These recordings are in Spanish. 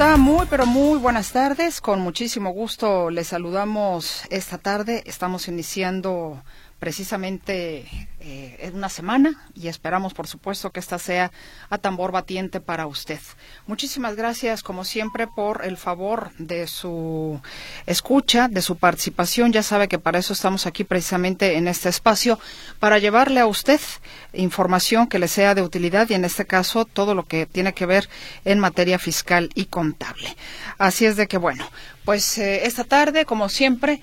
Está? Muy, pero muy buenas tardes. Con muchísimo gusto les saludamos esta tarde. Estamos iniciando precisamente eh, en una semana y esperamos, por supuesto, que esta sea a tambor batiente para usted. Muchísimas gracias, como siempre, por el favor de su escucha, de su participación. Ya sabe que para eso estamos aquí precisamente en este espacio, para llevarle a usted información que le sea de utilidad y, en este caso, todo lo que tiene que ver en materia fiscal y contable. Así es de que, bueno, pues eh, esta tarde, como siempre,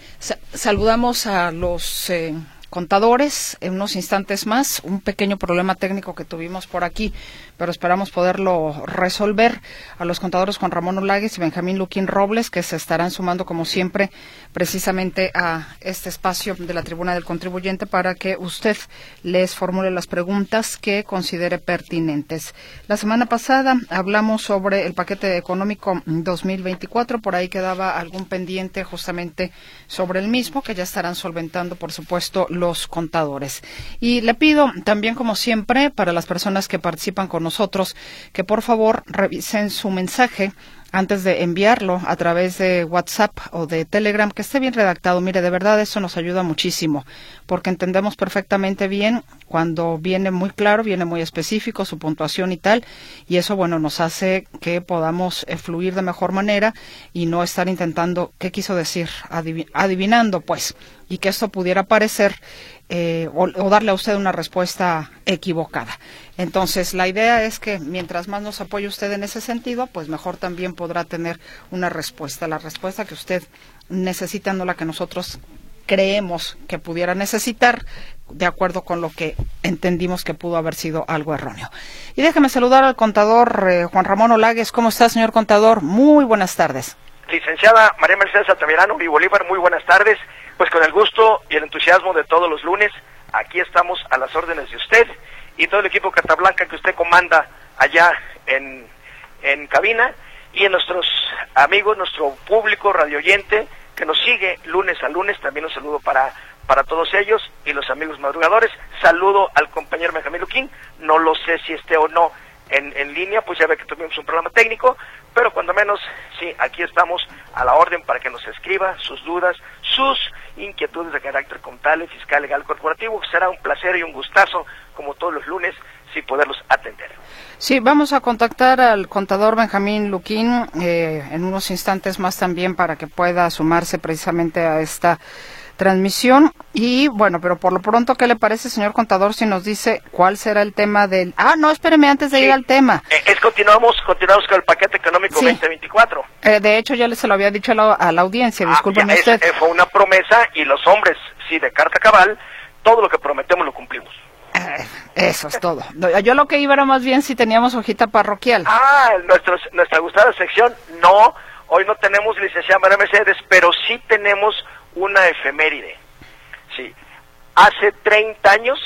saludamos a los. Eh, contadores en unos instantes más. Un pequeño problema técnico que tuvimos por aquí, pero esperamos poderlo resolver. A los contadores Juan Ramón Olagues y Benjamín Luquín Robles, que se estarán sumando, como siempre, precisamente a este espacio de la Tribuna del Contribuyente para que usted les formule las preguntas que considere pertinentes. La semana pasada hablamos sobre el paquete económico 2024. Por ahí quedaba algún pendiente justamente sobre el mismo, que ya estarán solventando, por supuesto, los contadores. Y le pido también, como siempre, para las personas que participan con nosotros, que por favor revisen su mensaje antes de enviarlo a través de WhatsApp o de Telegram, que esté bien redactado. Mire, de verdad eso nos ayuda muchísimo, porque entendemos perfectamente bien cuando viene muy claro, viene muy específico su puntuación y tal, y eso, bueno, nos hace que podamos eh, fluir de mejor manera y no estar intentando qué quiso decir, adivinando, pues, y que esto pudiera parecer eh, o, darle a usted una respuesta equivocada. Entonces, la idea es que mientras más nos apoye usted en ese sentido, pues mejor también podrá tener una respuesta. La respuesta que usted necesita, no la que nosotros creemos que pudiera necesitar, de acuerdo con lo que entendimos que pudo haber sido algo erróneo. Y déjeme saludar al contador eh, Juan Ramón Olagues. ¿Cómo está, señor contador? Muy buenas tardes. Licenciada María Mercedes Altamirano y Bolívar, muy buenas tardes. Pues con el gusto y el entusiasmo de todos los lunes, aquí estamos a las órdenes de usted y todo el equipo Catablanca que usted comanda allá en, en cabina y en nuestros amigos, nuestro público radioyente que nos sigue lunes a lunes. También un saludo para, para todos ellos y los amigos madrugadores. Saludo al compañero Benjamín Luquín. No lo sé si esté o no en, en línea, pues ya ve que tuvimos un programa técnico, pero cuando menos, sí, aquí estamos a la orden para que nos escriba sus dudas, sus inquietudes de carácter contable, fiscal, legal, corporativo. Será un placer y un gustazo, como todos los lunes, sí poderlos atender. Sí, vamos a contactar al contador Benjamín Luquín eh, en unos instantes más también para que pueda sumarse precisamente a esta transmisión. Y bueno, pero por lo pronto, ¿qué le parece, señor contador, si nos dice cuál será el tema del... Ah, no, espéreme antes de ir al tema. Eh, es, continuamos, continuamos con el paquete económico 2024. Eh, de hecho, ya se lo había dicho a la, audiencia, ah, discúlpeme usted. Eh, fue una promesa y los hombres, sí, de carta cabal, todo lo que prometemos lo cumplimos. Eso es todo. Yo lo que iba era más bien si teníamos hojita parroquial. Ah, nuestra gustada sección, no. Hoy no tenemos licenciada María Mercedes, pero sí tenemos una efeméride. Sí. Hace 30 años,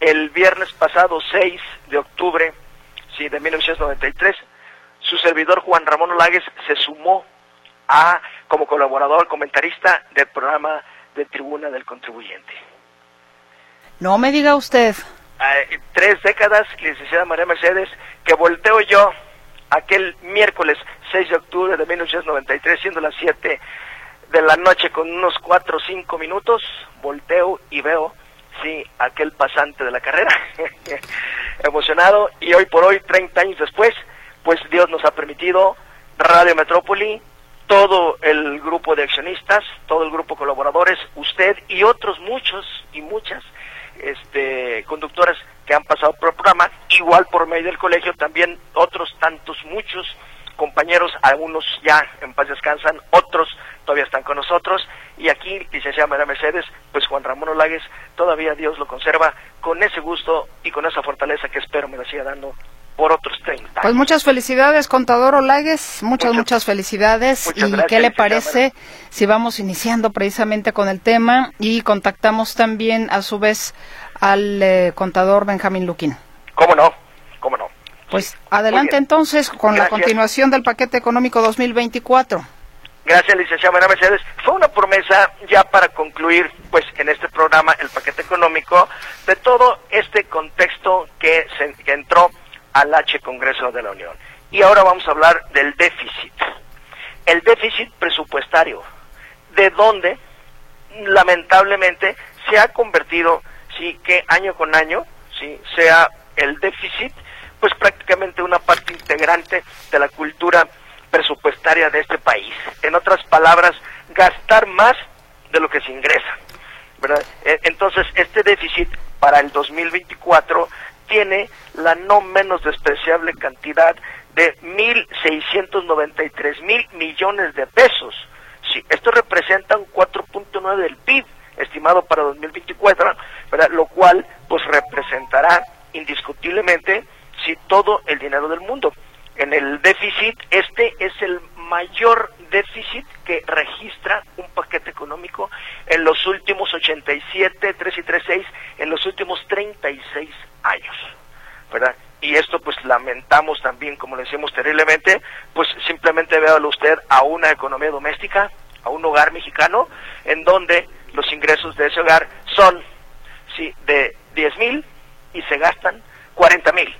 el viernes pasado 6 de octubre sí, de 1993, su servidor Juan Ramón Olagues se sumó a como colaborador, comentarista del programa de Tribuna del Contribuyente. No me diga usted. tres décadas, licenciada María Mercedes, que volteo yo aquel miércoles 6 de octubre de 1993, siendo las 7 de la noche con unos cuatro o cinco minutos, volteo y veo, sí, aquel pasante de la carrera, emocionado, y hoy por hoy, 30 años después, pues Dios nos ha permitido Radio Metrópoli, todo el grupo de accionistas, todo el grupo de colaboradores, usted y otros muchos y muchas este, conductoras que han pasado por el programa, igual por medio del colegio, también otros tantos, muchos compañeros, algunos ya en paz descansan, otros todavía están con nosotros y aquí, licenciada María Mercedes, pues Juan Ramón Olagues, todavía Dios lo conserva con ese gusto y con esa fortaleza que espero me la siga dando por otros 30. Pues muchas felicidades, contador Olagues, muchas, muchas, felicidades. ¿Y qué le parece si vamos iniciando precisamente con el tema y contactamos también a su vez al eh, contador Benjamín Luquín? ¿Cómo no? ¿Cómo no? Pues adelante entonces con la continuación del paquete económico 2024. Gracias, licenciada María Mercedes. Fue una promesa ya para concluir, pues, en este programa, el paquete económico, de todo este contexto que, se, que entró al H Congreso de la Unión. Y ahora vamos a hablar del déficit. El déficit presupuestario, de donde lamentablemente se ha convertido, sí, que año con año, sí, sea el déficit, pues prácticamente una parte integrante de la cultura presupuestaria de este país. En otras palabras, gastar más de lo que se ingresa. ¿verdad? E, entonces, este déficit para el 2024 tiene la no menos despreciable cantidad de 1.693 mil millones de pesos. Sí, esto representa un 4.9 del PIB estimado para 2024, ¿verdad? lo cual pues representará indiscutiblemente si todo el dinero del mundo. En el déficit, este es el mayor déficit que registra un paquete económico en los últimos 87, 3 y 3, 6, en los últimos 36 años. ¿verdad? Y esto pues lamentamos también, como le decimos terriblemente, pues simplemente véalo usted a una economía doméstica, a un hogar mexicano, en donde los ingresos de ese hogar son sí, de 10 mil y se gastan 40 mil.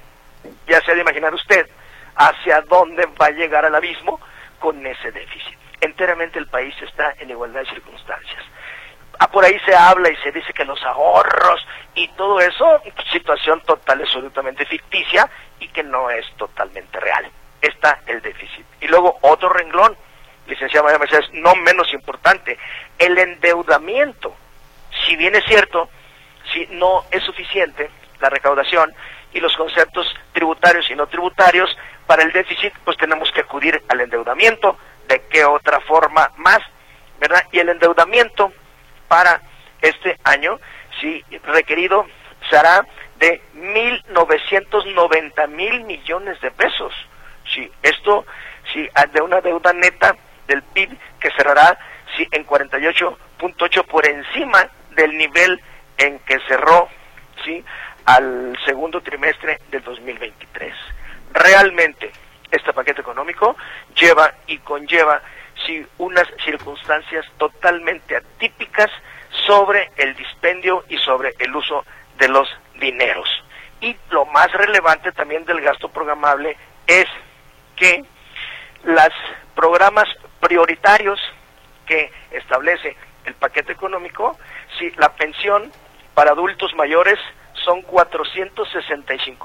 Ya se ha de imaginar usted hacia dónde va a llegar al abismo con ese déficit. Enteramente el país está en igualdad de circunstancias. Ah, por ahí se habla y se dice que los ahorros y todo eso, situación total, absolutamente ficticia y que no es totalmente real. Está el déficit. Y luego otro renglón, licenciada María Mercedes, no menos importante, el endeudamiento. Si bien es cierto, si no es suficiente la recaudación y los conceptos tributarios y no tributarios, para el déficit pues tenemos que acudir al endeudamiento, de qué otra forma más, ¿verdad? Y el endeudamiento para este año, si requerido, será de 1.990 mil millones de pesos. Si esto, si de una deuda neta del PIB que cerrará si en 48.8 por encima del nivel en que cerró sí al trimestre del 2023. Realmente este paquete económico lleva y conlleva unas circunstancias totalmente atípicas sobre el dispendio y sobre el uso de los dineros. Y lo más relevante también del gasto programable es que los programas prioritarios que establece el paquete económico, si la pensión para adultos mayores son 465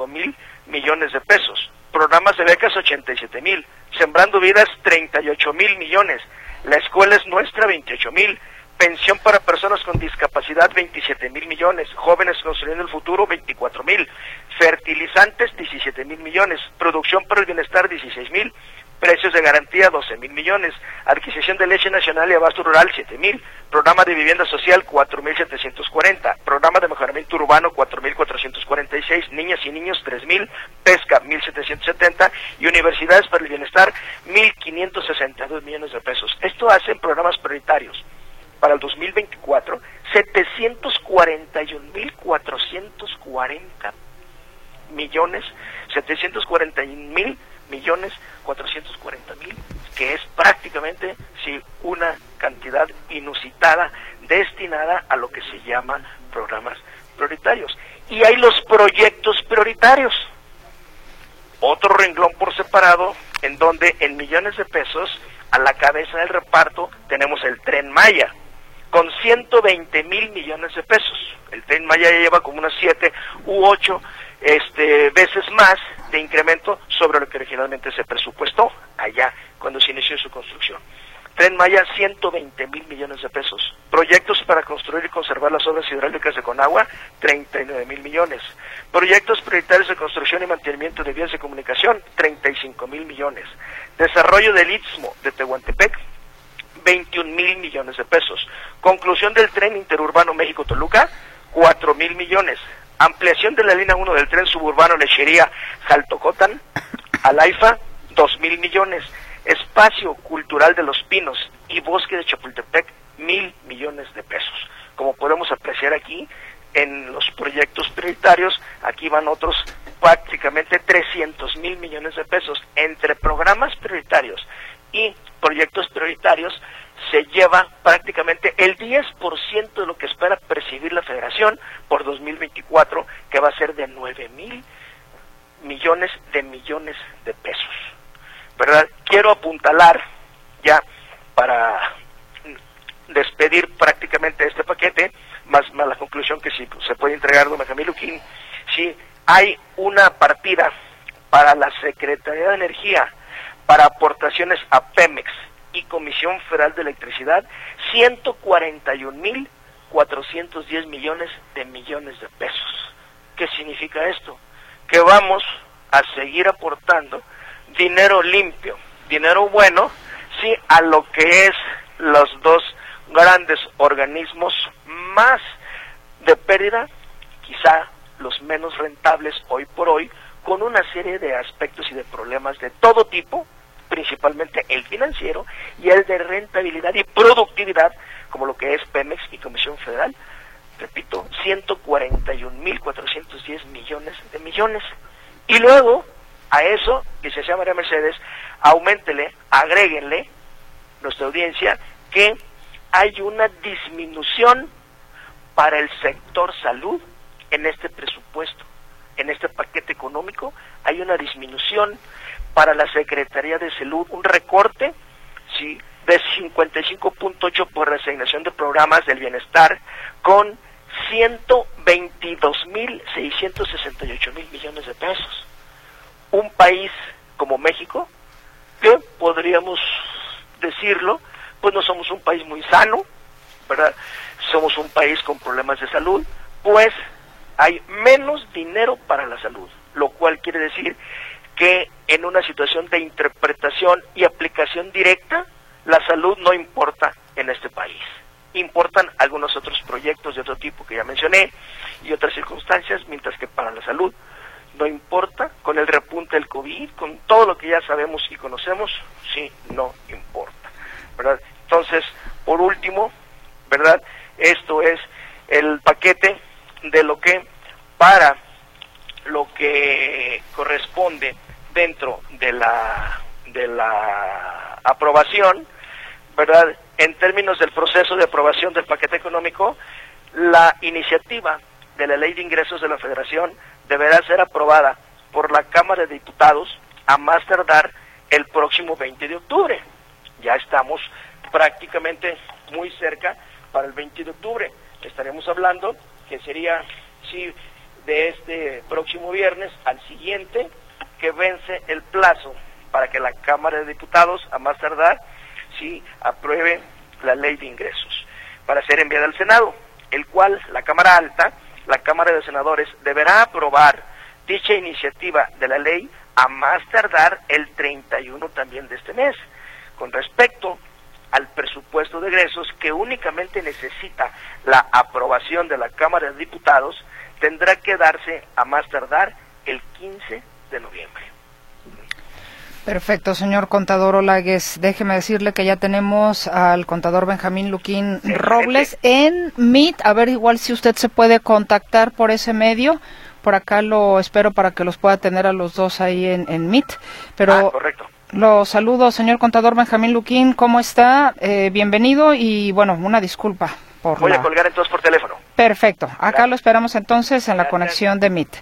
mil millones de pesos, programas de becas 87 mil, sembrando vidas 38 mil millones, la escuela es nuestra 28 mil, pensión para personas con discapacidad 27 mil millones, jóvenes construyendo el futuro 24 mil, fertilizantes 17 mil millones, producción para el bienestar 16 mil, precios de garantía 12 mil millones, adquisición de leche nacional y abasto rural 7 mil, programa de vivienda social 4 mil 740, programa de mejoramiento urbano 4 mil 446, niñas y niños 3 mil, pesca 1.770 770 y universidades para el bienestar 1.562 millones de pesos. Esto hacen programas prioritarios. Para el 2024, 741.440 millones, 741.000 millones 440 mil, que es prácticamente sí, una cantidad inusitada destinada a lo que se llaman programas prioritarios. Y hay los proyectos prioritarios. Otro renglón por separado, en donde en millones de pesos, a la cabeza del reparto, tenemos el tren Maya, con 120 mil millones de pesos. El tren Maya ya lleva como unas 7 u 8 este, veces más de incremento sobre lo que originalmente se presupuestó allá cuando se inició su construcción. Tren Maya, 120 mil millones de pesos. Proyectos para construir y conservar las obras hidráulicas de Conagua, 39 mil millones. Proyectos prioritarios de construcción y mantenimiento de vías de comunicación, 35 mil millones. Desarrollo del Istmo de Tehuantepec, 21 mil millones de pesos. Conclusión del tren interurbano México-Toluca, 4 mil millones. Ampliación de la línea 1 del tren suburbano Lechería-Jaltocotán, Alaifa, 2 mil millones. Espacio Cultural de los Pinos y Bosque de Chapultepec, mil millones de pesos. Como podemos apreciar aquí, en los proyectos prioritarios, aquí van otros prácticamente 300 mil millones de pesos. Entre programas prioritarios y proyectos prioritarios se lleva prácticamente el 10% de lo que espera percibir la federación por 2024, que va a ser de 9 mil millones de millones de pesos. ¿Verdad? Quiero apuntalar ya para despedir prácticamente este paquete, más, la conclusión que si se puede entregar don Benjamín Luquín, si hay una partida para la Secretaría de Energía para aportaciones a Pemex y Comisión Federal de Electricidad, 141.410 millones de millones de pesos. ¿Qué significa esto? Que vamos a seguir aportando dinero limpio, dinero bueno, sí, a lo que es los dos grandes organismos más de pérdida, quizá los menos rentables hoy por hoy, con una serie de aspectos y de problemas de todo tipo, principalmente el financiero y el de rentabilidad y productividad, como lo que es Pemex y Comisión Federal. Repito, 141.410 millones de millones. Y luego, a eso, dice María Mercedes, aumentele, agréguenle, nuestra audiencia, que hay una disminución para el sector salud en este presupuesto, en este paquete económico, hay una disminución para la Secretaría de Salud, un recorte de 55.8 por resignación de programas del bienestar con 122.668 mil millones de pesos. Un país como México, que podríamos decirlo, pues no somos un país muy sano, ¿verdad? Somos un país con problemas de salud, pues hay menos dinero para la salud, lo cual quiere decir que en una situación de interpretación y aplicación directa, la salud no importa en este país. Importan algunos otros proyectos de otro tipo que ya mencioné y otras circunstancias, mientras que para la salud no importa, con el repunte del COVID, con todo lo que ya sabemos y conocemos, sí, no importa. ¿verdad? Entonces, por último, ¿verdad? Esto es el paquete de lo que para lo que corresponde dentro de la de la aprobación, ¿verdad? En términos del proceso de aprobación del paquete económico, la iniciativa de la Ley de Ingresos de la Federación deberá ser aprobada por la Cámara de Diputados a más tardar el próximo 20 de octubre. Ya estamos prácticamente muy cerca para el 20 de octubre. Estaremos hablando que sería, sí, de este próximo viernes al siguiente, que vence el plazo para que la Cámara de Diputados, a más tardar, sí, apruebe la ley de ingresos para ser enviada al Senado, el cual la Cámara Alta, la Cámara de Senadores, deberá aprobar dicha iniciativa de la ley a más tardar el 31 también de este mes. Con respecto al presupuesto de egresos que únicamente necesita la aprobación de la Cámara de Diputados, tendrá que darse a más tardar el 15 de noviembre. Perfecto, señor contador Olagues. Déjeme decirle que ya tenemos al contador Benjamín Luquín Robles en Meet. A ver, igual si usted se puede contactar por ese medio. Por acá lo espero para que los pueda tener a los dos ahí en, en Meet. Pero ah, correcto. Lo saludo, señor contador Benjamín Luquín. ¿Cómo está? Eh, bienvenido y, bueno, una disculpa por Voy a colgar entonces por teléfono. Perfecto. Acá lo esperamos entonces en la conexión de Meet.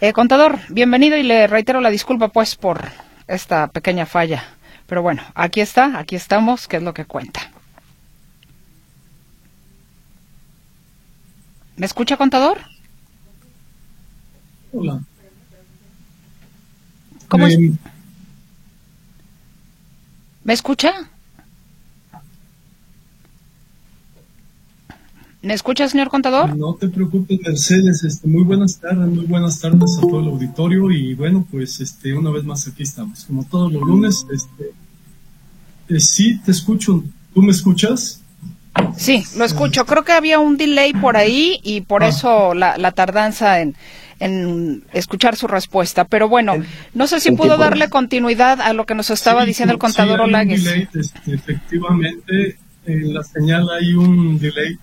Eh, contador, bienvenido y le reitero la disculpa, pues, por esta pequeña falla. Pero bueno, aquí está, aquí estamos, que es lo que cuenta. ¿Me escucha, contador? Hola. ¿Cómo es? ¿Me escucha? ¿Me escucha, señor contador? No te preocupes, Mercedes. Este, muy buenas tardes, muy buenas tardes a todo el auditorio y bueno, pues este, una vez más aquí estamos, como todos los lunes. Este, eh, sí, te escucho. ¿Tú me escuchas? Sí, lo escucho. Creo que había un delay por ahí y por ah. eso la, la tardanza en, en escuchar su respuesta. Pero bueno, no sé si pudo darle continuidad a lo que nos estaba diciendo el contador sí, Olagues. Este, efectivamente, en la señal hay un delay.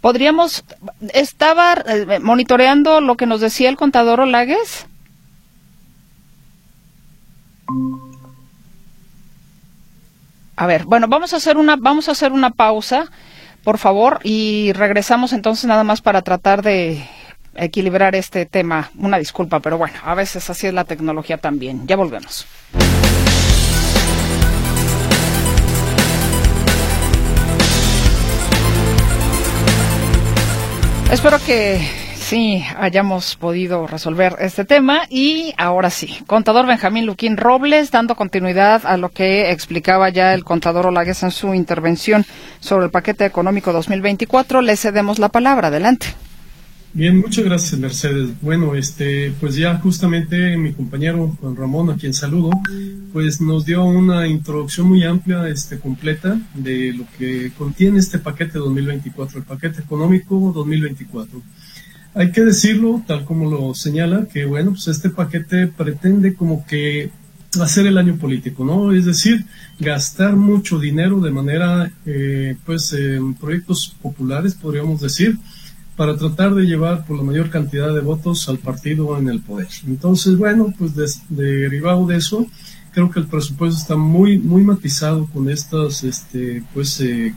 ¿Podríamos, estaba eh, monitoreando lo que nos decía el contador Olagues? A ver, bueno, vamos a hacer una, vamos a hacer una pausa, por favor, y regresamos entonces nada más para tratar de equilibrar este tema. Una disculpa, pero bueno, a veces así es la tecnología también. Ya volvemos. Espero que sí hayamos podido resolver este tema y ahora sí, contador Benjamín Luquín Robles, dando continuidad a lo que explicaba ya el contador Olagues en su intervención sobre el paquete económico 2024, le cedemos la palabra. Adelante. Bien, muchas gracias, Mercedes. Bueno, este, pues ya justamente mi compañero Juan Ramón, a quien saludo, pues nos dio una introducción muy amplia, este, completa de lo que contiene este paquete 2024, el paquete económico 2024. Hay que decirlo, tal como lo señala, que bueno, pues este paquete pretende como que hacer el año político, ¿no? Es decir, gastar mucho dinero de manera, eh, pues, en proyectos populares, podríamos decir, para tratar de llevar por la mayor cantidad de votos al partido en el poder. Entonces, bueno, pues derivado de eso, creo que el presupuesto está muy, muy matizado con estas, este, pues, eh,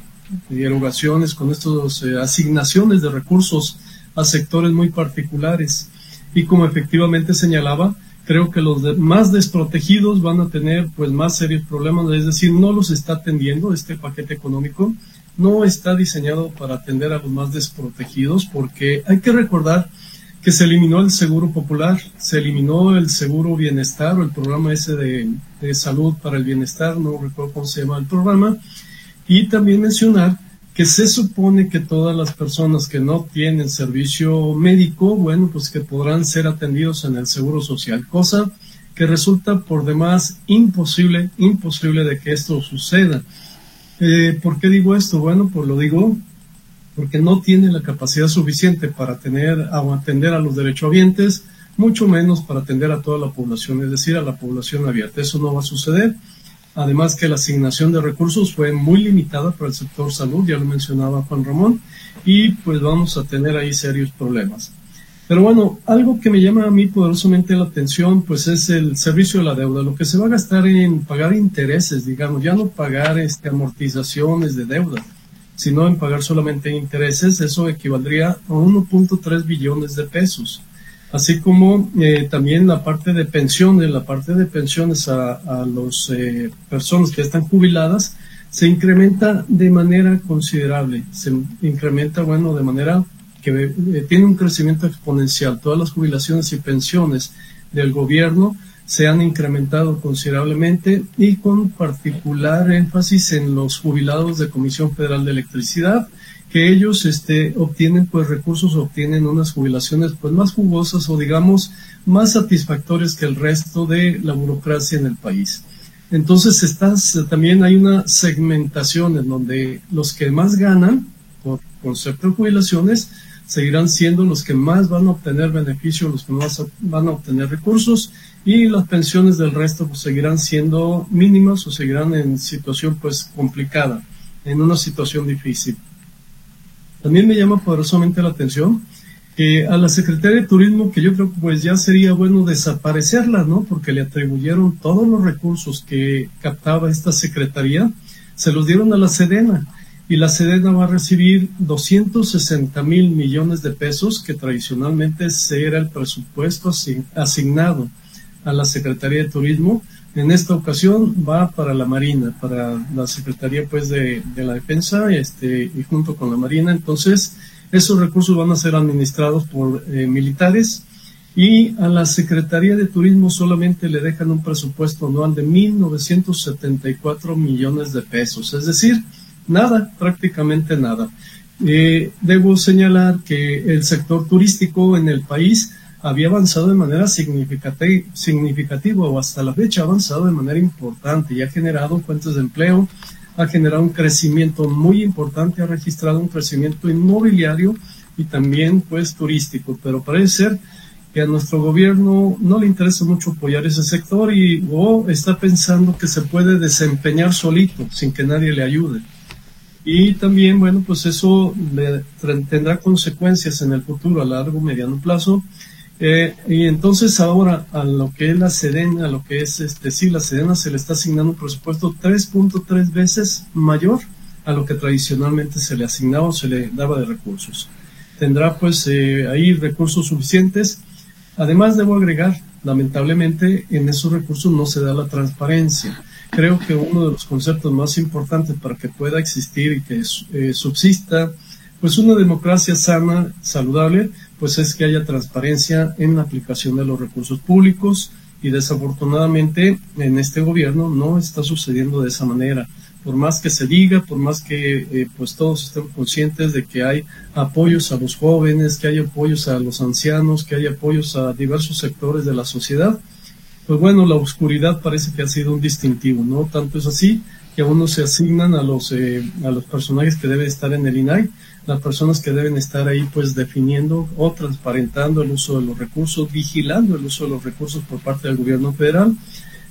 erogaciones, con estas eh, asignaciones de recursos a sectores muy particulares. Y como efectivamente señalaba, creo que los más desprotegidos van a tener pues más serios problemas, es decir, no los está atendiendo este paquete económico no está diseñado para atender a los más desprotegidos porque hay que recordar que se eliminó el seguro popular, se eliminó el seguro bienestar o el programa ese de, salud para el bienestar, no recuerdo cómo se llama el programa, y también mencionar que se supone que todas las personas que no tienen servicio médico, bueno, pues que podrán ser atendidos en el seguro social, cosa que resulta por demás imposible, imposible de que esto suceda. Eh, ¿Por qué digo esto? Bueno, pues lo digo porque no tiene la capacidad suficiente para tener o atender a los derechohabientes, mucho menos para atender a toda la población, es decir, a la población abierta. Eso no va a suceder. Además que la asignación de recursos fue muy limitada para el sector salud, ya lo mencionaba Juan Ramón, y pues vamos a tener ahí serios problemas. Pero bueno, algo que me llama a mí poderosamente la atención, pues es el servicio de la deuda, lo que se va a gastar en pagar intereses, digamos, ya no pagar este, amortizaciones de deuda, sino en pagar solamente intereses, eso equivaldría a 1.3 billones de pesos. Así como eh, también la parte de pensiones, la parte de pensiones a, a las eh, personas que están jubiladas, se incrementa de manera considerable, se incrementa, bueno, de manera que tiene un crecimiento exponencial. Todas las jubilaciones y pensiones del gobierno se han incrementado considerablemente y con particular énfasis en los jubilados de Comisión Federal de Electricidad, que ellos este, obtienen pues recursos, obtienen unas jubilaciones pues más jugosas o digamos más satisfactorias que el resto de la burocracia en el país. Entonces estás, también hay una segmentación en donde los que más ganan por concepto de jubilaciones seguirán siendo los que más van a obtener beneficio, los que más van a obtener recursos y las pensiones del resto pues, seguirán siendo mínimas o seguirán en situación pues complicada, en una situación difícil. También me llama poderosamente la atención que a la Secretaría de Turismo, que yo creo que pues ya sería bueno desaparecerla, ¿no? Porque le atribuyeron todos los recursos que captaba esta Secretaría, se los dieron a la Sedena y la Sedena va a recibir 260 mil millones de pesos que tradicionalmente era el presupuesto asignado a la Secretaría de Turismo. En esta ocasión va para la Marina, para la Secretaría pues de, la Defensa este, y junto con la Marina. Entonces, esos recursos van a ser administrados por eh, militares y a la Secretaría de Turismo solamente le dejan un presupuesto anual de 1.974 millones de pesos. Es decir, Nada, prácticamente nada. Eh, debo señalar que el sector turístico en el país había avanzado de manera significativa o hasta la fecha ha avanzado de manera importante y ha generado fuentes de empleo, ha generado un crecimiento muy importante, ha registrado un crecimiento inmobiliario y también pues turístico, pero parece ser que a nuestro gobierno no le interesa mucho apoyar ese sector y o está pensando que se puede desempeñar solito sin que nadie le ayude. Y también, bueno, pues eso tendrá consecuencias en el futuro a largo, mediano plazo. Eh, y entonces ahora a lo que es la Sedena, a lo que es este, sí, la Sedena se le está asignando un presupuesto 3.3 veces mayor a lo que tradicionalmente se le asignaba o se le daba de recursos. Tendrá pues eh, ahí recursos suficientes. Además debo agregar, lamentablemente en esos recursos no se da la transparencia creo que uno de los conceptos más importantes para que pueda existir y que eh, subsista pues una democracia sana, saludable, pues es que haya transparencia en la aplicación de los recursos públicos y desafortunadamente en este gobierno no está sucediendo de esa manera. Por más que se diga, por más que eh, pues todos estemos conscientes de que hay apoyos a los jóvenes, que hay apoyos a los ancianos, que hay apoyos a diversos sectores de la sociedad, pues bueno, la oscuridad parece que ha sido un distintivo, ¿no? Tanto es así que a uno se asignan a los, eh, a los personajes que deben estar en el INAI, las personas que deben estar ahí pues definiendo o transparentando el uso de los recursos, vigilando el uso de los recursos por parte del gobierno federal.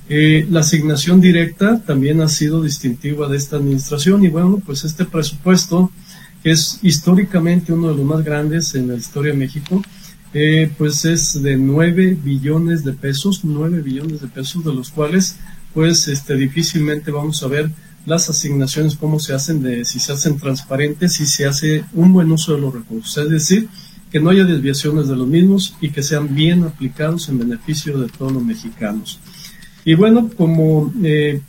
Eh, la asignación directa también ha sido distintiva de esta administración y bueno, pues este presupuesto, que es históricamente uno de los más grandes en la historia de México, eh, pues es de 9 billones de pesos, 9 billones de pesos, de los cuales pues este, difícilmente vamos a ver las asignaciones, cómo se hacen, de si se hacen transparentes, si se hace un buen uso de los recursos. Es decir, que no haya desviaciones de los mismos y que sean bien aplicados en beneficio de todos los mexicanos. Y bueno, como, eh,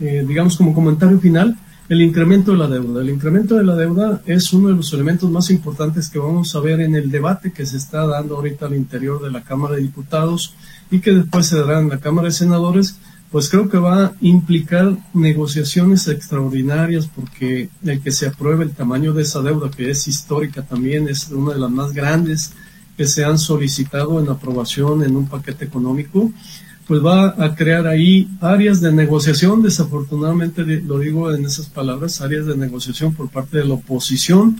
eh, digamos, como comentario final, el incremento de la deuda. El incremento de la deuda es uno de los elementos más importantes que vamos a ver en el debate que se está dando ahorita al interior de la Cámara de Diputados y que después se dará en la Cámara de Senadores, pues creo que va a implicar negociaciones extraordinarias porque el que se apruebe el tamaño de esa deuda, que es histórica también, es una de las más grandes que se han solicitado en aprobación en un paquete económico, pues va a crear ahí áreas de negociación, desafortunadamente lo digo en esas palabras, áreas de negociación por parte de la oposición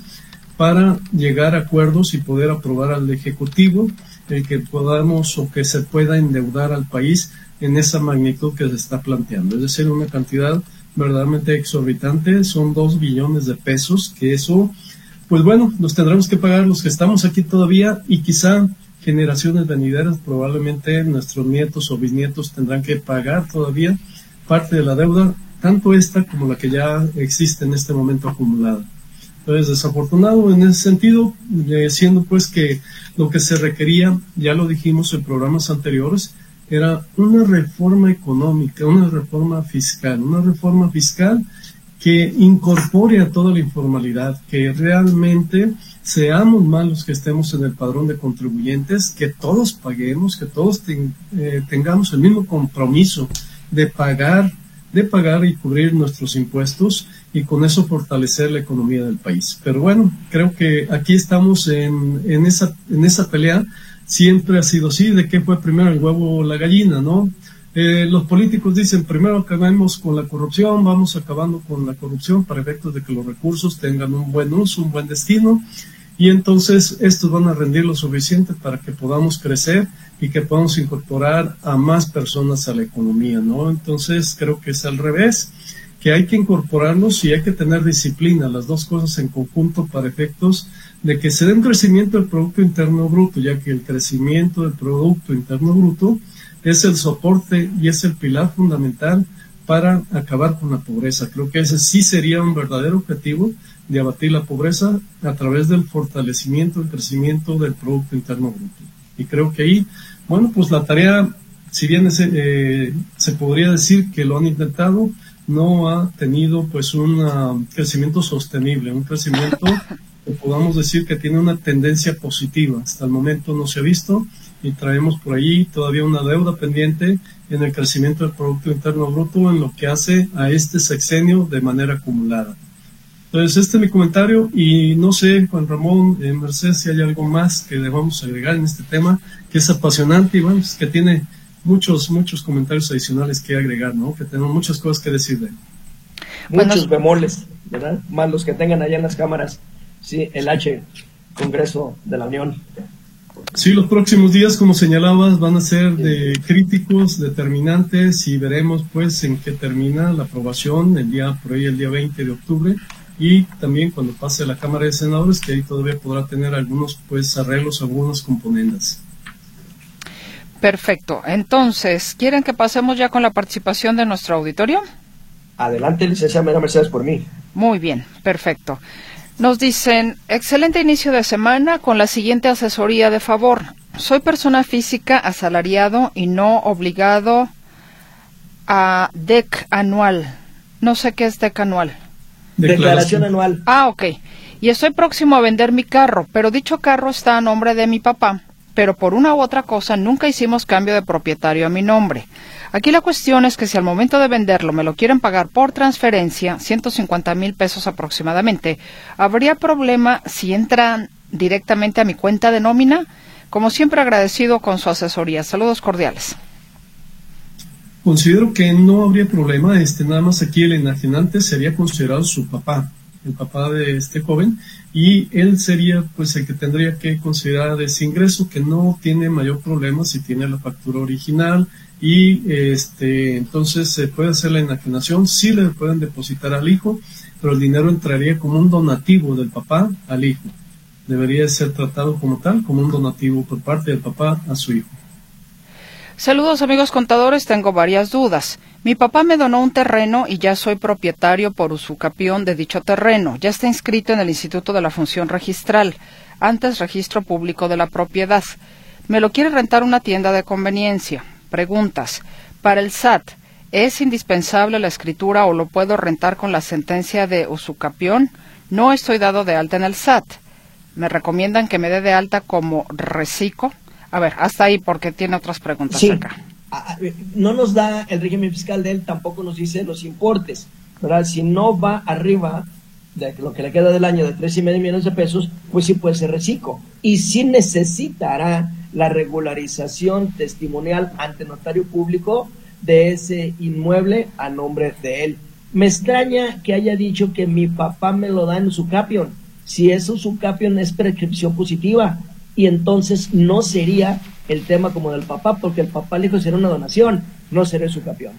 para llegar a acuerdos y poder aprobar al Ejecutivo el que podamos o que se pueda endeudar al país en esa magnitud que se está planteando. Es decir, una cantidad verdaderamente exorbitante, son dos billones de pesos, que eso, pues bueno, nos tendremos que pagar los que estamos aquí todavía y quizá generaciones venideras, probablemente nuestros nietos o bisnietos tendrán que pagar todavía parte de la deuda, tanto esta como la que ya existe en este momento acumulada. Entonces, desafortunado en ese sentido, eh, siendo pues que lo que se requería, ya lo dijimos en programas anteriores, era una reforma económica, una reforma fiscal, una reforma fiscal que incorpore a toda la informalidad, que realmente seamos más los que estemos en el padrón de contribuyentes, que todos paguemos, que todos eh, tengamos el mismo compromiso de pagar, de pagar y cubrir nuestros impuestos y con eso fortalecer la economía del país. Pero bueno, creo que aquí estamos en, en, esa, en esa pelea. Siempre ha sido así, de qué fue primero el huevo o la gallina, ¿no? Eh, los políticos dicen, primero acabemos con la corrupción, vamos acabando con la corrupción para efectos de que los recursos tengan un buen uso, un buen destino, y entonces estos van a rendir lo suficiente para que podamos crecer y que podamos incorporar a más personas a la economía, ¿no? Entonces creo que es al revés, que hay que incorporarlos y hay que tener disciplina, las dos cosas en conjunto para efectos de que se dé un crecimiento del Producto Interno Bruto, ya que el crecimiento del Producto Interno Bruto es el soporte y es el pilar fundamental para acabar con la pobreza. Creo que ese sí sería un verdadero objetivo de abatir la pobreza a través del fortalecimiento, el crecimiento del Producto Interno Bruto. Y creo que ahí, bueno, pues la tarea, si bien eh, se podría decir que lo han intentado, no ha tenido pues un ah, crecimiento sostenible, un crecimiento que podamos decir que tiene una tendencia positiva. Hasta el momento no se ha visto y traemos por ahí todavía una deuda pendiente en el crecimiento del Producto Interno Bruto en lo que hace a este sexenio de manera acumulada. Entonces, este es mi comentario y no sé, Juan Ramón, eh, Mercedes, si hay algo más que debamos agregar en este tema, que es apasionante y bueno, que tiene muchos, muchos comentarios adicionales que agregar, ¿no? Que tenemos muchas cosas que decir de Muchos bemoles, ¿verdad? Más los que tengan allá en las cámaras, sí, el H, Congreso de la Unión. Sí, los próximos días, como señalabas, van a ser de críticos, determinantes y veremos pues en qué termina la aprobación el día, por ahí el día 20 de octubre y también cuando pase a la Cámara de Senadores, que ahí todavía podrá tener algunos pues arreglos, algunas componentes. Perfecto. Entonces, ¿quieren que pasemos ya con la participación de nuestro auditorio? Adelante, licenciada Mercedes, por mí. Muy bien, perfecto. Nos dicen, excelente inicio de semana con la siguiente asesoría de favor. Soy persona física asalariado y no obligado a DEC anual. No sé qué es DEC anual. Declaración anual. Ah, ok. Y estoy próximo a vender mi carro, pero dicho carro está a nombre de mi papá, pero por una u otra cosa nunca hicimos cambio de propietario a mi nombre. Aquí la cuestión es que si al momento de venderlo me lo quieren pagar por transferencia, 150 mil pesos aproximadamente, ¿habría problema si entran directamente a mi cuenta de nómina? Como siempre agradecido con su asesoría. Saludos cordiales. Considero que no habría problema, este, nada más aquí el enajenante sería considerado su papá, el papá de este joven, y él sería pues el que tendría que considerar ese ingreso, que no tiene mayor problema si tiene la factura original, y este entonces se puede hacer la enajenación, sí le pueden depositar al hijo, pero el dinero entraría como un donativo del papá al hijo. Debería ser tratado como tal, como un donativo por parte del papá a su hijo. Saludos amigos contadores, tengo varias dudas. Mi papá me donó un terreno y ya soy propietario por usucapión de dicho terreno. Ya está inscrito en el Instituto de la Función Registral, antes registro público de la propiedad. Me lo quiere rentar una tienda de conveniencia. Preguntas. Para el SAT, ¿es indispensable la escritura o lo puedo rentar con la sentencia de usucapión? No estoy dado de alta en el SAT. Me recomiendan que me dé de alta como reciclo a ver, hasta ahí porque tiene otras preguntas acá. No nos da el régimen fiscal de él, tampoco nos dice los importes, ¿verdad? Si no va arriba de lo que le queda del año de tres y medio millones de pesos, pues sí puede ser reciclo. Y sí necesitará la regularización testimonial ante notario público de ese inmueble a nombre de él. Me extraña que haya dicho que mi papá me lo da en su capión. Si eso su capión es prescripción positiva, y entonces no sería el tema como del papá, porque el papá le dijo será una donación, no seré su campeón,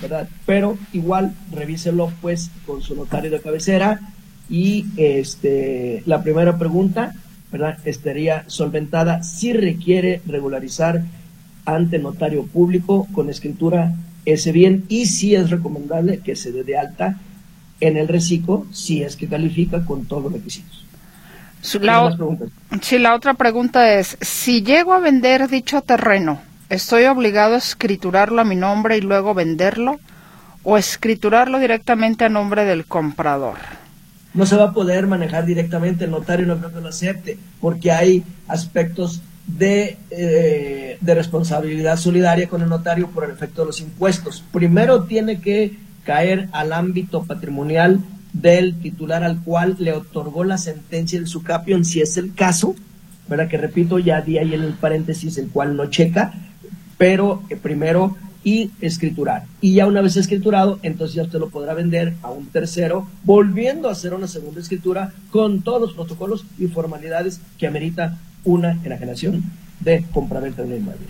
¿verdad? Pero igual revíselo pues con su notario de cabecera y este la primera pregunta, ¿verdad? Estaría solventada si requiere regularizar ante notario público con escritura ese bien y si es recomendable que se dé de alta en el reciclo si es que califica con todos los requisitos. La, sí, la otra pregunta es, si llego a vender dicho terreno, ¿estoy obligado a escriturarlo a mi nombre y luego venderlo? ¿O escriturarlo directamente a nombre del comprador? No se va a poder manejar directamente, el notario no creo que lo acepte, porque hay aspectos de, eh, de responsabilidad solidaria con el notario por el efecto de los impuestos. Primero tiene que caer al ámbito patrimonial del titular al cual le otorgó la sentencia del sucapión, si es el caso, ¿verdad? Que repito, ya di ahí en el paréntesis el cual no checa, pero primero y escriturar. Y ya una vez escriturado, entonces ya usted lo podrá vender a un tercero, volviendo a hacer una segunda escritura con todos los protocolos y formalidades que amerita una enajenación de compraventa de una inmueble.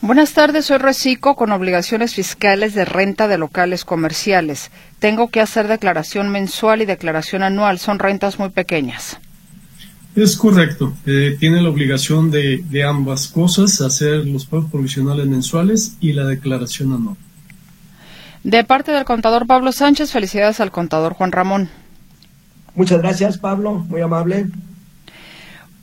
Buenas tardes, soy Recico con obligaciones fiscales de renta de locales comerciales. Tengo que hacer declaración mensual y declaración anual. Son rentas muy pequeñas. Es correcto. Eh, tiene la obligación de, de, ambas cosas, hacer los pagos provisionales mensuales y la declaración anual. De parte del contador Pablo Sánchez, felicidades al contador Juan Ramón. Muchas gracias, Pablo. Muy amable.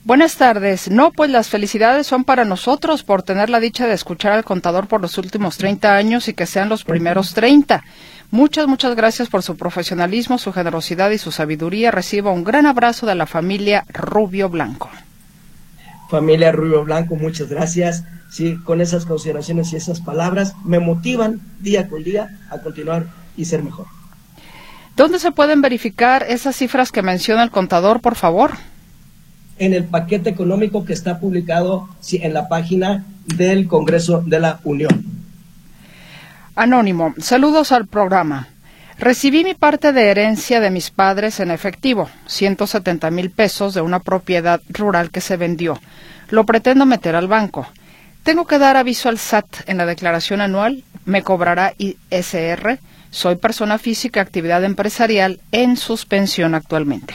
Buenas tardes. No, pues las felicidades son para nosotros por tener la dicha de escuchar al contador por los últimos 30 años y que sean los primeros 30. Muchas, muchas gracias por su profesionalismo, su generosidad y su sabiduría. Recibo un gran abrazo de la familia Rubio Blanco. Familia Rubio Blanco, muchas gracias. Sí, con esas consideraciones y esas palabras me motivan día con día a continuar y ser mejor. ¿Dónde se pueden verificar esas cifras que menciona el contador, por favor? En el paquete económico que está publicado en la página del Congreso de la Unión. Anónimo, saludos al programa. Recibí mi parte de herencia de mis padres en efectivo, 170 mil pesos de una propiedad rural que se vendió. Lo pretendo meter al banco. Tengo que dar aviso al SAT en la declaración anual. Me cobrará ISR. Soy persona física, actividad empresarial en suspensión actualmente.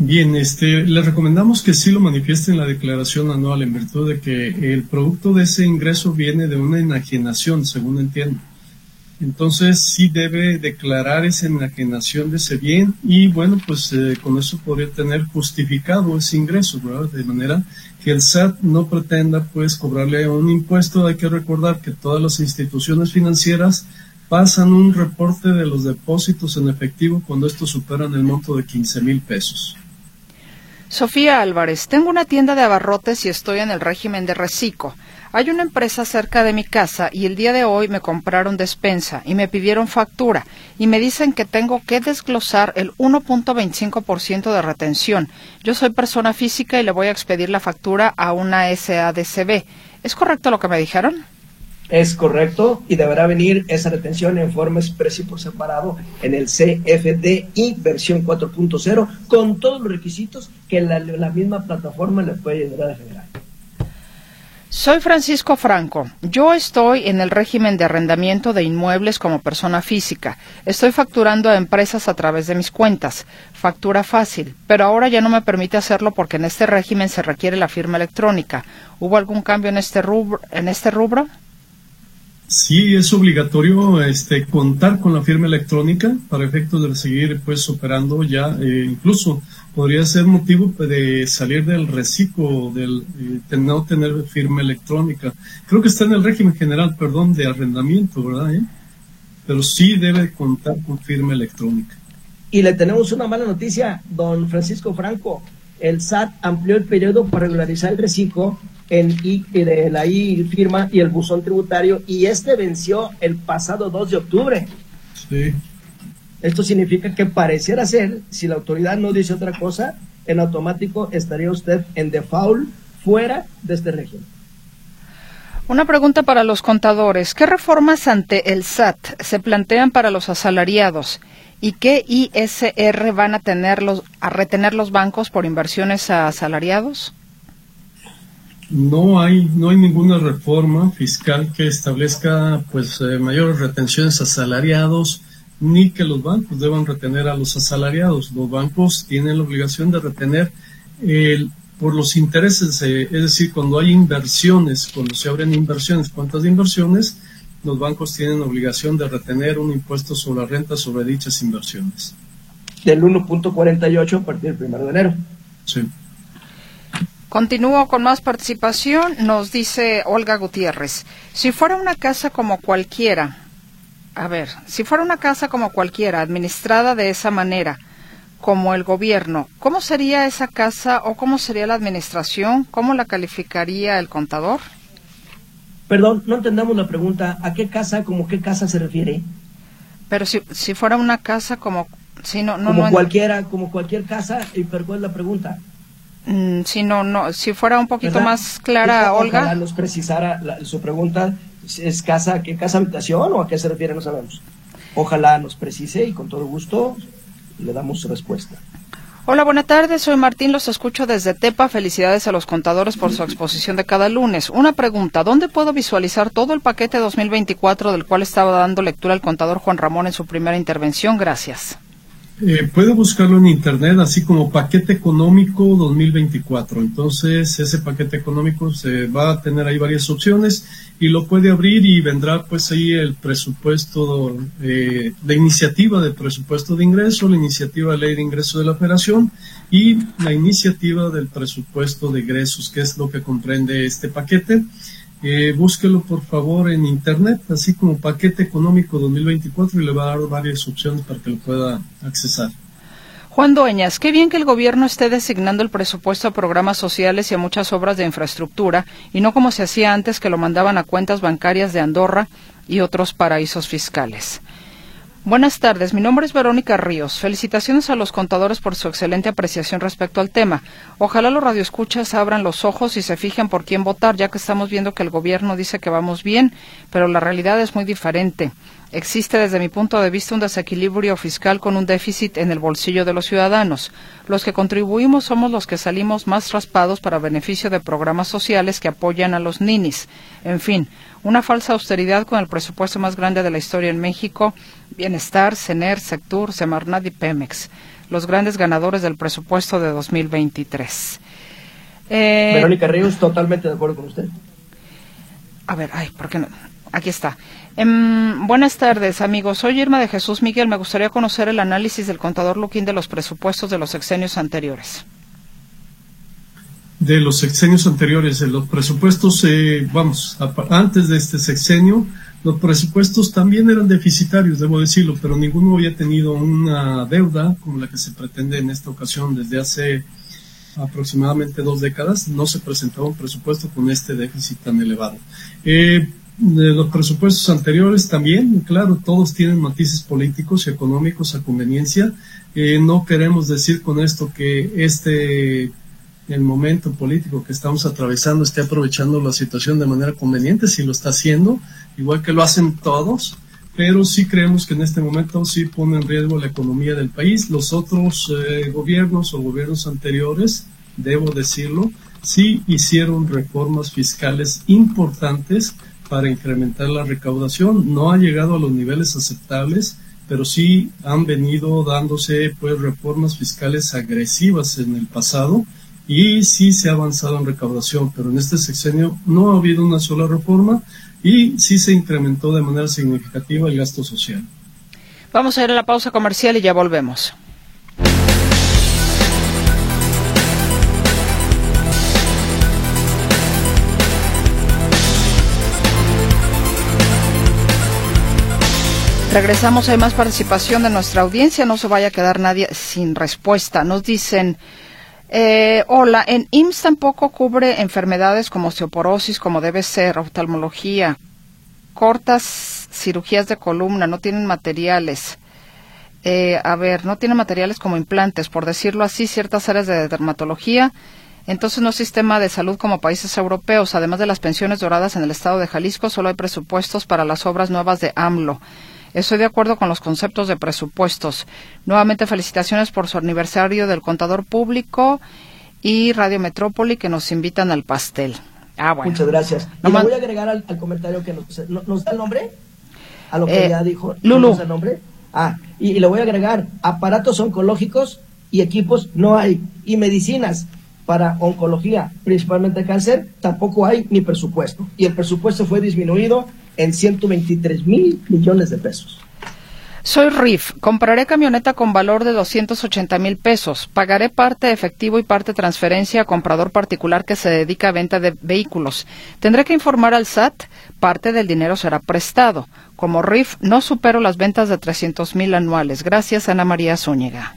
Bien, este, le recomendamos que sí lo manifieste en la declaración anual en virtud de que el producto de ese ingreso viene de una enajenación, según entiendo. Entonces sí debe declarar esa enajenación de ese bien y bueno, pues eh, con eso podría tener justificado ese ingreso, ¿verdad? De manera que el SAT no pretenda pues cobrarle un impuesto. Hay que recordar que todas las instituciones financieras pasan un reporte de los depósitos en efectivo cuando estos superan el monto de 15 mil pesos. Sofía Álvarez, tengo una tienda de abarrotes y estoy en el régimen de reciclo. Hay una empresa cerca de mi casa y el día de hoy me compraron despensa y me pidieron factura y me dicen que tengo que desglosar el 1.25% de retención. Yo soy persona física y le voy a expedir la factura a una SADCB. ¿Es correcto lo que me dijeron? Es correcto y deberá venir esa retención en forma expresa por separado en el CFDI versión 4.0 con todos los requisitos que la, misma plataforma le puede a generar. Soy Francisco Franco. Yo estoy en el régimen de arrendamiento de inmuebles como persona física. Estoy facturando a empresas a través de mis cuentas. Factura fácil. Pero ahora ya no me permite hacerlo porque en este régimen se requiere la firma electrónica. ¿Hubo algún cambio en este rubro? En este rubro? Sí, es obligatorio este, contar con la firma electrónica para efectos de seguir pues operando ya, eh, incluso podría ser motivo de salir del reciclo, del eh, no tener firma electrónica. Creo que está en el régimen general, perdón, de arrendamiento, ¿verdad? ¿Eh? Pero sí debe contar con firma electrónica. Y le tenemos una mala noticia, don Francisco Franco. El SAT amplió el periodo para regularizar el reciclo en I, de la I firma y el buzón tributario y este venció el pasado 2 de octubre. Sí. Esto significa que pareciera ser, si la autoridad no dice otra cosa, en automático estaría usted en default fuera de este régimen. Una pregunta para los contadores. ¿Qué reformas ante el SAT se plantean para los asalariados? ¿Y qué ISR van a, tener los, a retener los bancos por inversiones a asalariados? No hay, no hay ninguna reforma fiscal que establezca pues eh, mayores retenciones a asalariados ni que los bancos deban retener a los asalariados. Los bancos tienen la obligación de retener el, por los intereses, es decir, cuando hay inversiones, cuando se abren inversiones, cuántas inversiones, los bancos tienen obligación de retener un impuesto sobre la renta sobre dichas inversiones. Del 1.48 a partir del 1 de enero. Sí. Continúo con más participación. Nos dice Olga Gutiérrez. Si fuera una casa como cualquiera, a ver, si fuera una casa como cualquiera, administrada de esa manera, como el gobierno, ¿cómo sería esa casa o cómo sería la administración? ¿Cómo la calificaría el contador? Perdón, no entendamos la pregunta. ¿A qué casa, como qué casa se refiere? Pero si, si fuera una casa como... Si no, no, como cualquiera, como cualquier casa, ¿pero cuál es la pregunta? Mm, si no, no, si fuera un poquito más clara, Olga. Ojalá nos precisara su pregunta, ¿es casa, qué casa habitación o a qué se refiere? No sabemos. Ojalá nos precise y con todo gusto le damos respuesta. Hola, buenas tardes. Soy Martín, los escucho desde Tepa. Felicidades a los contadores por su exposición de cada lunes. Una pregunta, ¿dónde puedo visualizar todo el paquete 2024 del cual estaba dando lectura el contador Juan Ramón en su primera intervención? Gracias. Eh, puede buscarlo en internet así como paquete económico 2024. Entonces ese paquete económico se va a tener ahí varias opciones y lo puede abrir y vendrá pues ahí el presupuesto eh, de iniciativa de presupuesto de ingreso, la iniciativa de ley de ingreso de la operación y la iniciativa del presupuesto de egresos, que es lo que comprende este paquete. Eh, búsquelo por favor en internet, así como paquete económico 2024 y le va a dar varias opciones para que lo pueda accesar. Juan Dueñas, qué bien que el gobierno esté designando el presupuesto a programas sociales y a muchas obras de infraestructura y no como se hacía antes que lo mandaban a cuentas bancarias de Andorra y otros paraísos fiscales. Buenas tardes, mi nombre es Verónica Ríos. Felicitaciones a los contadores por su excelente apreciación respecto al tema. Ojalá los radioescuchas abran los ojos y se fijen por quién votar, ya que estamos viendo que el gobierno dice que vamos bien, pero la realidad es muy diferente. Existe desde mi punto de vista un desequilibrio fiscal con un déficit en el bolsillo de los ciudadanos. Los que contribuimos somos los que salimos más raspados para beneficio de programas sociales que apoyan a los ninis. En fin, una falsa austeridad con el presupuesto más grande de la historia en México, Bienestar, CENER, Sectur, Semarnat y Pemex, los grandes ganadores del presupuesto de 2023. Eh, Verónica Ríos, totalmente de acuerdo con usted. A ver, ay, ¿por qué no? Aquí está. Em, buenas tardes, amigos. Soy Irma de Jesús Miguel. Me gustaría conocer el análisis del contador Luquín de los presupuestos de los sexenios anteriores. De los sexenios anteriores, de los presupuestos, eh, vamos, antes de este sexenio, los presupuestos también eran deficitarios, debo decirlo, pero ninguno había tenido una deuda como la que se pretende en esta ocasión desde hace aproximadamente dos décadas. No se presentaba un presupuesto con este déficit tan elevado. Eh, de los presupuestos anteriores también, claro, todos tienen matices políticos y económicos a conveniencia. Eh, no queremos decir con esto que este el momento político que estamos atravesando esté aprovechando la situación de manera conveniente, si lo está haciendo, igual que lo hacen todos, pero sí creemos que en este momento sí pone en riesgo la economía del país. Los otros eh, gobiernos o gobiernos anteriores, debo decirlo, sí hicieron reformas fiscales importantes para incrementar la recaudación. No ha llegado a los niveles aceptables, pero sí han venido dándose pues reformas fiscales agresivas en el pasado y sí se ha avanzado en recaudación, pero en este sexenio no ha habido una sola reforma y sí se incrementó de manera significativa el gasto social. Vamos a ir a la pausa comercial y ya volvemos. Regresamos, hay más participación de nuestra audiencia, no se vaya a quedar nadie sin respuesta. Nos dicen, eh, hola, en IMSS tampoco cubre enfermedades como osteoporosis, como debe ser, oftalmología, cortas cirugías de columna, no tienen materiales. Eh, a ver, no tienen materiales como implantes, por decirlo así, ciertas áreas de dermatología. Entonces no sistema de salud como países europeos. Además de las pensiones doradas en el estado de Jalisco, solo hay presupuestos para las obras nuevas de AMLO. Estoy de acuerdo con los conceptos de presupuestos. Nuevamente felicitaciones por su aniversario del contador público y Radio Metrópoli que nos invitan al pastel. Ah, bueno. Muchas gracias. Y voy a agregar al, comentario que nos, da el nombre. A lo que eh, ya dijo. Lulu. ¿Nos da el nombre? Ah, y, y le voy a agregar aparatos oncológicos y equipos no hay. Y medicinas para oncología, principalmente cáncer, tampoco hay ni presupuesto. Y el presupuesto fue disminuido en 123 mil millones de pesos. Soy RIF. Compraré camioneta con valor de 280 mil pesos. Pagaré parte efectivo y parte transferencia a comprador particular que se dedica a venta de vehículos. Tendré que informar al SAT. Parte del dinero será prestado. Como RIF, no supero las ventas de 300 mil anuales. Gracias, Ana María Zúñiga.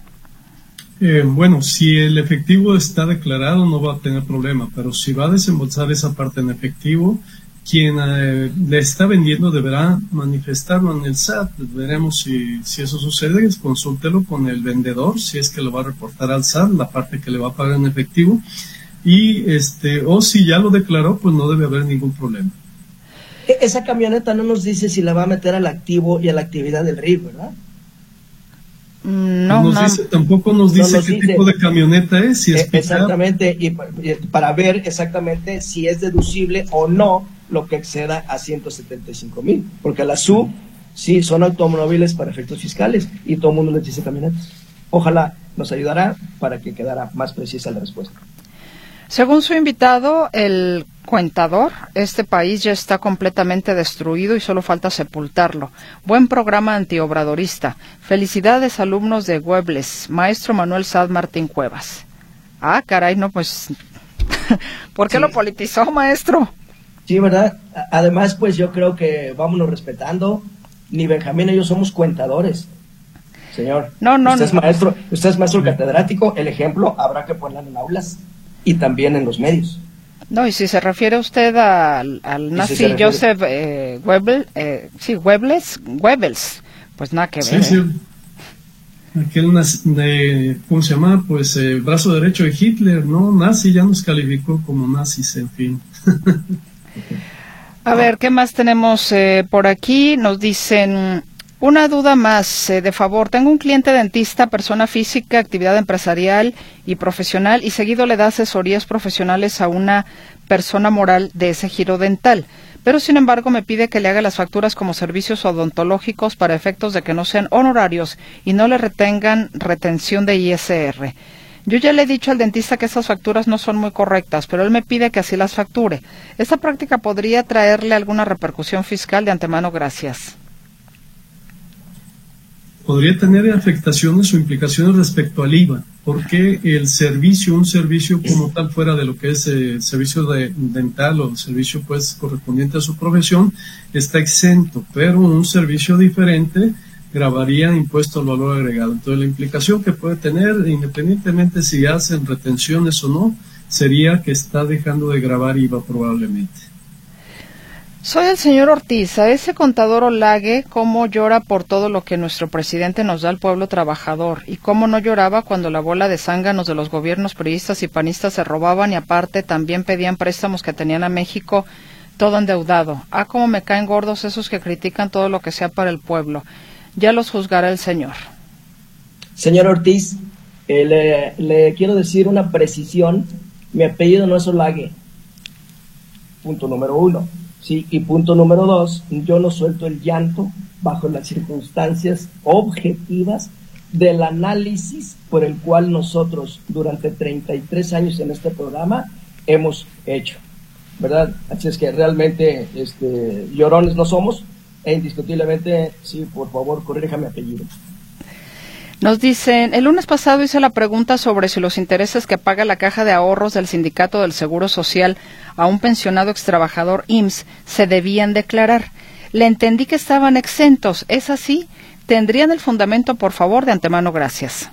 Eh, bueno, si el efectivo está declarado no va a tener problema, pero si va a desembolsar esa parte en efectivo, quien eh, le está vendiendo deberá manifestarlo en el SAT. Veremos si, si eso sucede, consúltelo con el vendedor, si es que lo va a reportar al SAT, la parte que le va a pagar en efectivo. Y este, o si ya lo declaró, pues no debe haber ningún problema. E, esa camioneta no nos dice si la va a meter al activo y a la actividad del RIF, ¿verdad? Mm, no, no. tampoco nos dice qué tipo de camioneta es. Si es e, exactamente, y para ver exactamente si es deducible o no lo que exceda a 175 mil, porque la SUV sí son automóviles para efectos fiscales y todo el mundo les dice camionetas. Ojalá nos ayudará para que quedara más precisa la respuesta. Según su invitado, el cuentador, este país ya está completamente destruido y solo falta sepultarlo. Buen programa antiobradorista. Felicidades alumnos de Huebles, maestro Manuel Sad Martín Cuevas. Ah, caray, no, pues, ¿por qué lo politizó, maestro? Sí, ¿verdad? Además, pues yo creo que vámonos respetando. Ni Benjamín y yo somos cuentadores. Señor, no, no, usted es maestro, usted es maestro catedrático, el ejemplo habrá que ponerlo en aulas y también en los medios. No, y si se refiere usted al, al nazi Joseph eh, eh, sí, Goebbels, Pues nada que ver. Sí, sí. ¿eh? Aquel de, ¿cómo se llama? Pues eh, brazo derecho de Hitler, ¿no? Nazi ya nos calificó como nazis, en fin. A ver, ¿qué más tenemos eh, por aquí? Nos dicen, una duda más, eh, de favor. Tengo un cliente dentista, persona física, actividad empresarial y profesional, y seguido le da asesorías profesionales a una persona moral de ese giro dental. Pero, sin embargo, me pide que le haga las facturas como servicios odontológicos para efectos de que no sean honorarios y no le retengan retención de ISR. Yo ya le he dicho al dentista que esas facturas no son muy correctas, pero él me pide que así las facture. ¿Esta práctica podría traerle alguna repercusión fiscal de antemano? Gracias. Podría tener afectaciones o implicaciones respecto al IVA, porque el servicio, un servicio como tal fuera de lo que es el eh, servicio de, dental o el servicio pues correspondiente a su profesión, está exento, pero un servicio diferente grabaría impuesto al valor agregado. Entonces, la implicación que puede tener, independientemente si hacen retenciones o no, sería que está dejando de grabar IVA probablemente. Soy el señor Ortiz. A ese contador Olague, cómo llora por todo lo que nuestro presidente nos da al pueblo trabajador y cómo no lloraba cuando la bola de zánganos de los gobiernos priistas y panistas se robaban y aparte también pedían préstamos que tenían a México todo endeudado. Ah, cómo me caen gordos esos que critican todo lo que sea para el pueblo ya los juzgará el Señor. Señor Ortiz, eh, le, quiero decir una precisión. Mi apellido no es Olague. Punto número uno. ¿sí? Y punto número dos, yo no suelto el llanto bajo las circunstancias objetivas del análisis por el cual nosotros durante 33 años en este programa hemos hecho. ¿Verdad? Así es que realmente este, llorones no somos, e indiscutiblemente, sí, por favor, corrija mi apellido. Nos dicen, el lunes pasado hice la pregunta sobre si los intereses que paga la caja de ahorros del Sindicato del Seguro Social a un pensionado extrabajador IMSS se debían declarar. Le entendí que estaban exentos. ¿Es así? ¿Tendrían el fundamento, por favor? De antemano, gracias.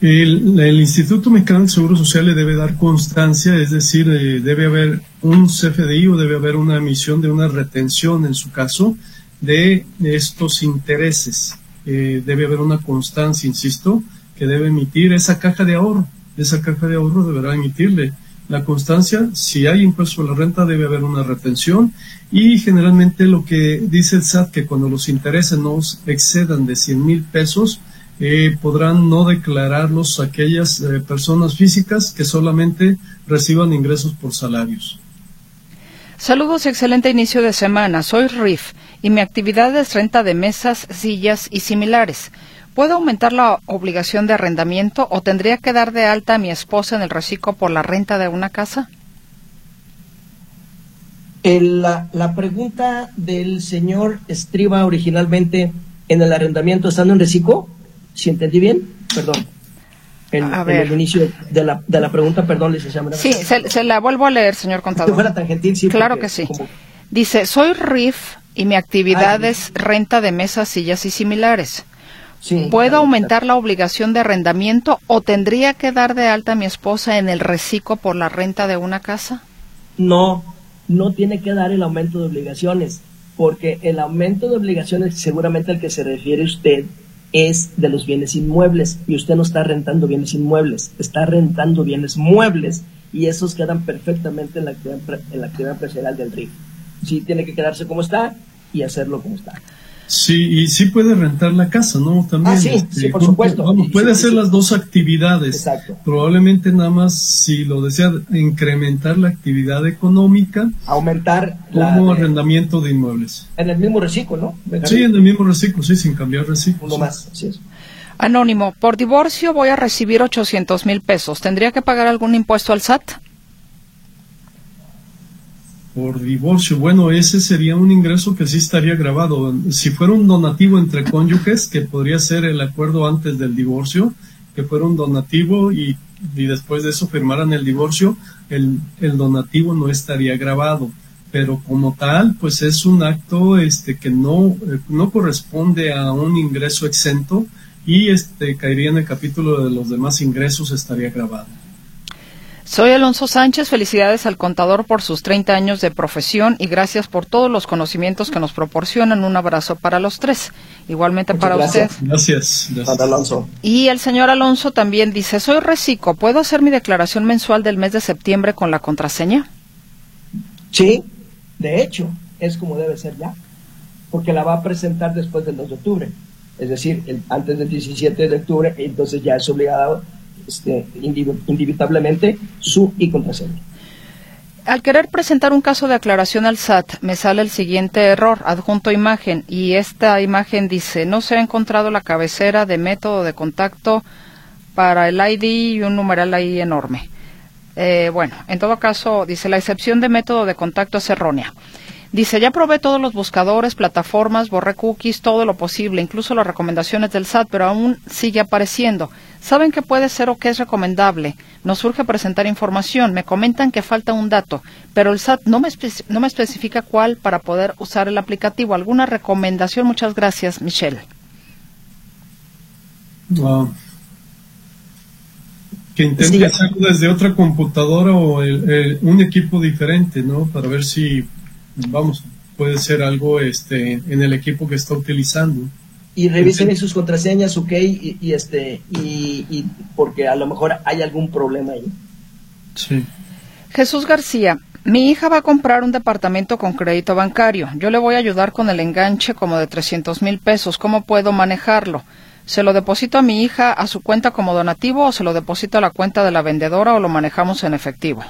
El, Instituto Mexicano del Seguro Social le debe dar constancia, es decir, eh, debe haber un CFDI o debe haber una emisión de una retención, en su caso, de estos intereses. Eh, debe haber una constancia, insisto, que debe emitir esa caja de ahorro. Esa caja de ahorro deberá emitirle la constancia. Si hay impuesto a la renta, debe haber una retención. Y generalmente lo que dice el SAT, que cuando los intereses no excedan de 100 mil pesos, eh, podrán no declararlos aquellas eh, personas físicas que solamente reciban ingresos por salarios. Saludos y excelente inicio de semana. Soy RIF y mi actividad es renta de mesas, sillas y similares. ¿Puedo aumentar la obligación de arrendamiento o tendría que dar de alta a mi esposa en el reciclo por la renta de una casa? la, la, pregunta del señor estriba originalmente en el arrendamiento estando en reciclo. Si entendí bien, perdón. En, el inicio de la, de la pregunta, perdón, licenciada. Sí, se, la vuelvo a leer, señor contador. fuera tan gentil, sí. Claro que sí. Dice, soy RIF y mi actividad ah, es renta de mesas, sillas y similares. Sí, ¿Puedo aumentar la obligación de arrendamiento o tendría que dar de alta a mi esposa en el reciclo por la renta de una casa? No, no tiene que dar el aumento de obligaciones, porque el aumento de obligaciones seguramente al que se refiere usted es de los bienes inmuebles y usted no está rentando bienes inmuebles, está rentando bienes muebles y esos quedan perfectamente en la actividad, en la actividad empresarial del RIF. Sí, tiene que quedarse como está y hacerlo como está. Sí, y sí puede rentar la casa, ¿no? También. Ah, sí, sí, este, por supuesto. puede hacer las dos actividades. Exacto. Probablemente nada más, si lo desea, incrementar la actividad económica. Aumentar. Como arrendamiento de inmuebles. En el mismo reciclo, ¿no? Sí, en el mismo reciclo, sí, sin cambiar reciclo. Uno más, sí es. Anónimo, por divorcio voy a recibir 800 mil pesos. ¿Tendría que pagar algún impuesto al SAT? Por divorcio. Bueno, ese sería un ingreso que sí estaría grabado. Si fuera un donativo entre cónyuges, que podría ser el acuerdo antes del divorcio, que fuera un donativo y, después de eso firmaran el divorcio, el, el, donativo no estaría grabado. Pero como tal, pues es un acto este, que no, no corresponde a un ingreso exento y este, caería en el capítulo de los demás ingresos, estaría grabado. Soy Alonso Sánchez. Felicidades al contador por sus 30 años de profesión y gracias por todos los conocimientos que nos proporcionan. Un abrazo para los tres. Igualmente para usted. Gracias. gracias. Alonso. Y el señor Alonso también dice, soy reciclo. ¿Puedo hacer mi declaración mensual del mes de septiembre con la contraseña? Sí, de hecho, es como debe ser ya. Porque la va a presentar después del 2 de octubre. Es decir, antes del 17 de octubre, entonces ya es obligado este, su y. Al querer presentar un caso de aclaración al SAT, me sale el siguiente error, adjunto imagen, y esta imagen dice, no se ha encontrado la cabecera de método de contacto para el ID y un numeral ahí enorme. Eh, bueno, en todo caso, dice, la excepción de método de contacto es errónea. Dice, ya probé todos los buscadores, plataformas, borré cookies, todo lo posible, incluso las recomendaciones del SAT, pero aún sigue apareciendo. ¿Saben qué puede ser o qué es recomendable? Nos surge presentar información. Me comentan que falta un dato, pero el SAT no me, no me especifica cuál para poder usar el aplicativo. ¿Alguna recomendación? Muchas gracias, Michelle. Que intente hacerlo desde otra computadora o un equipo diferente, ¿no? Para ver si vamos, puede ser algo este, en el equipo que está utilizando. Y revisen sus contraseñas, ok, y, este, y, porque a lo mejor hay algún problema ahí. Sí. Jesús García, mi hija va a comprar un departamento con crédito bancario. Yo le voy a ayudar con el enganche como de 300 mil pesos. ¿Cómo puedo manejarlo? ¿Se lo deposito a mi hija a su cuenta como donativo o se lo deposito a la cuenta de la vendedora o lo manejamos en efectivo?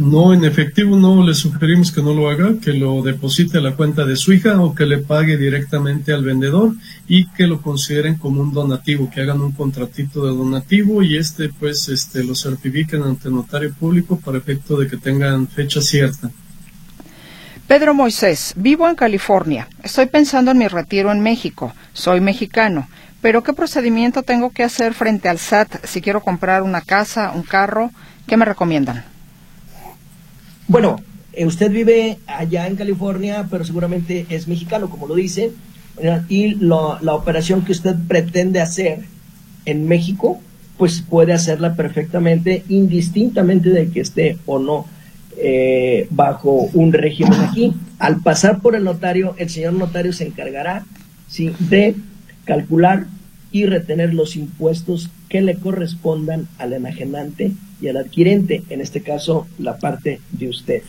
No, en efectivo no le sugerimos que no lo haga, que lo deposite a la cuenta de su hija o que le pague directamente al vendedor y que lo consideren como un donativo, que hagan un contratito de donativo y este pues este lo certifiquen ante notario público para efecto de que tengan fecha cierta. Pedro Moisés, vivo en California. Estoy pensando en mi retiro en México. Soy mexicano. Pero ¿qué procedimiento tengo que hacer frente al SAT si quiero comprar una casa, un carro? ¿Qué me recomiendan? Bueno, eh, usted vive allá en California, pero seguramente es mexicano, como lo dice, y la operación que usted pretende hacer en México, pues puede hacerla perfectamente, indistintamente de que esté o no eh, bajo un régimen aquí. Al pasar por el notario, el señor notario se encargará de calcular y retener los impuestos que le correspondan al enajenante y al adquirente, en este caso la parte de usted.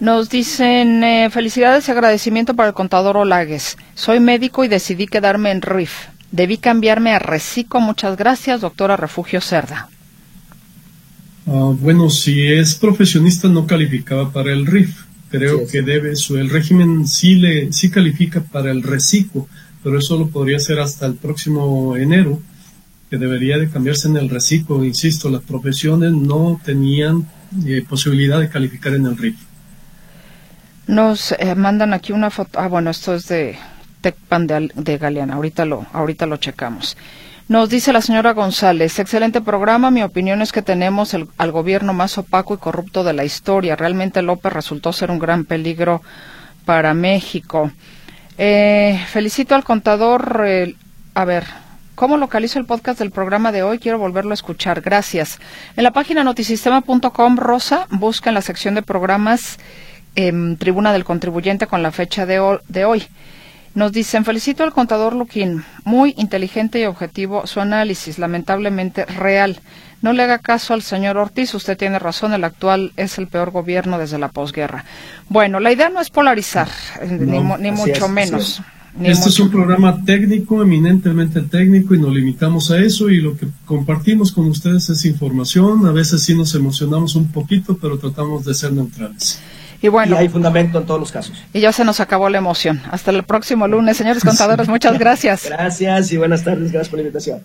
Nos dicen eh, felicidades y agradecimiento para el contador Olagues. Soy médico y decidí quedarme en RIF. Debí cambiarme a Recico. Muchas gracias, doctora Refugio Cerda. Ah, bueno, si es profesionista no calificaba para el RIF. Creo que debe, su, el régimen sí, le, sí califica para el reciclo, pero eso lo podría hacer hasta el próximo enero que debería de cambiarse en el reciclo. Insisto, las profesiones no tenían eh, posibilidad de calificar en el RIF. Nos eh, mandan aquí una foto. Ah, bueno, esto es de TecPan de, de Galeana. Ahorita lo, ahorita lo checamos. Nos dice la señora González, excelente programa. Mi opinión es que tenemos el, al gobierno más opaco y corrupto de la historia. Realmente López resultó ser un gran peligro para México. Eh, felicito al contador. a ver, ¿Cómo localizo el podcast del programa de hoy? Quiero volverlo a escuchar. Gracias. En la página notisistema.com, Rosa, busca en la sección de programas em, Tribuna del Contribuyente con la fecha de, de hoy. Nos dicen, felicito al contador Luquín, muy inteligente y objetivo su análisis, lamentablemente real. No le haga caso al señor Ortiz, usted tiene razón, el actual es el peor gobierno desde la posguerra. Bueno, la idea no es polarizar, ni, mucho menos. Este es un programa técnico, eminentemente técnico, y nos limitamos a eso, y lo que compartimos con ustedes es información. A veces sí nos emocionamos un poquito, pero tratamos de ser neutrales. Y bueno. hay fundamento en todos los casos. Y ya se nos acabó la emoción. Hasta el próximo lunes, señores contadores, muchas gracias. Gracias y buenas tardes. Gracias por la invitación.